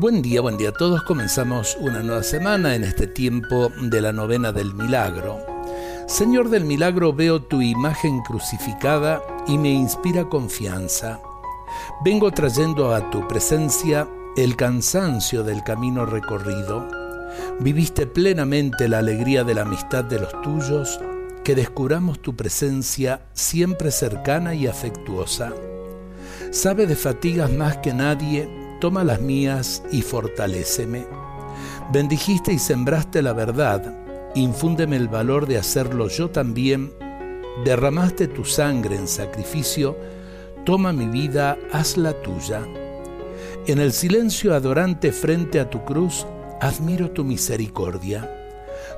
Buen día, buen día a todos. Comenzamos una nueva semana en este tiempo de la novena del milagro. Señor del milagro, veo tu imagen crucificada y me inspira confianza. Vengo trayendo a tu presencia el cansancio del camino recorrido. Viviste plenamente la alegría de la amistad de los tuyos, que descubramos tu presencia siempre cercana y afectuosa. Sabe de fatigas más que nadie, toma las mías y fortaléceme. Bendijiste y sembraste la verdad, infúndeme el valor de hacerlo yo también. Derramaste tu sangre en sacrificio, toma mi vida, hazla tuya. En el silencio adorante frente a tu cruz, admiro tu misericordia,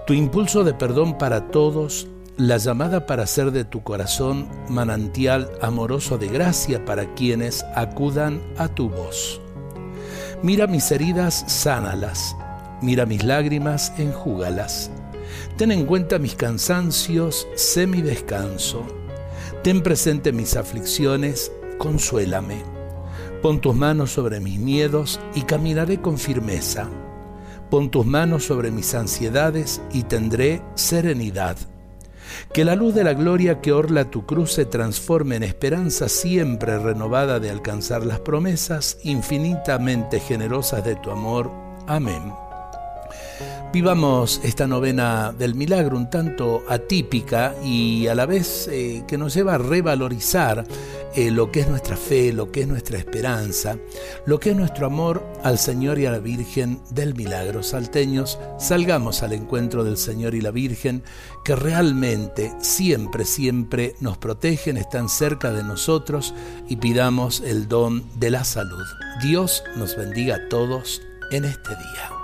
tu impulso de perdón para todos, la llamada para ser de tu corazón manantial amoroso de gracia para quienes acudan a tu voz. Mira mis heridas, sánalas, mira mis lágrimas, enjúgalas. Ten en cuenta mis cansancios, sé mi descanso. Ten presente mis aflicciones, consuélame. Pon tus manos sobre mis miedos y caminaré con firmeza. Pon tus manos sobre mis ansiedades y tendré serenidad. Que la luz de la gloria que orla tu cruz se transforme en esperanza siempre renovada de alcanzar las promesas infinitamente generosas de tu amor. Amén. Vivamos esta novena del milagro un tanto atípica y a la vez eh, que nos lleva a revalorizar eh, lo que es nuestra fe, lo que es nuestra esperanza, lo que es nuestro amor al Señor y a la Virgen del milagro. Salteños, salgamos al encuentro del Señor y la Virgen, que realmente siempre, siempre nos protegen, están cerca de nosotros y pidamos el don de la salud. Dios nos bendiga a todos en este día.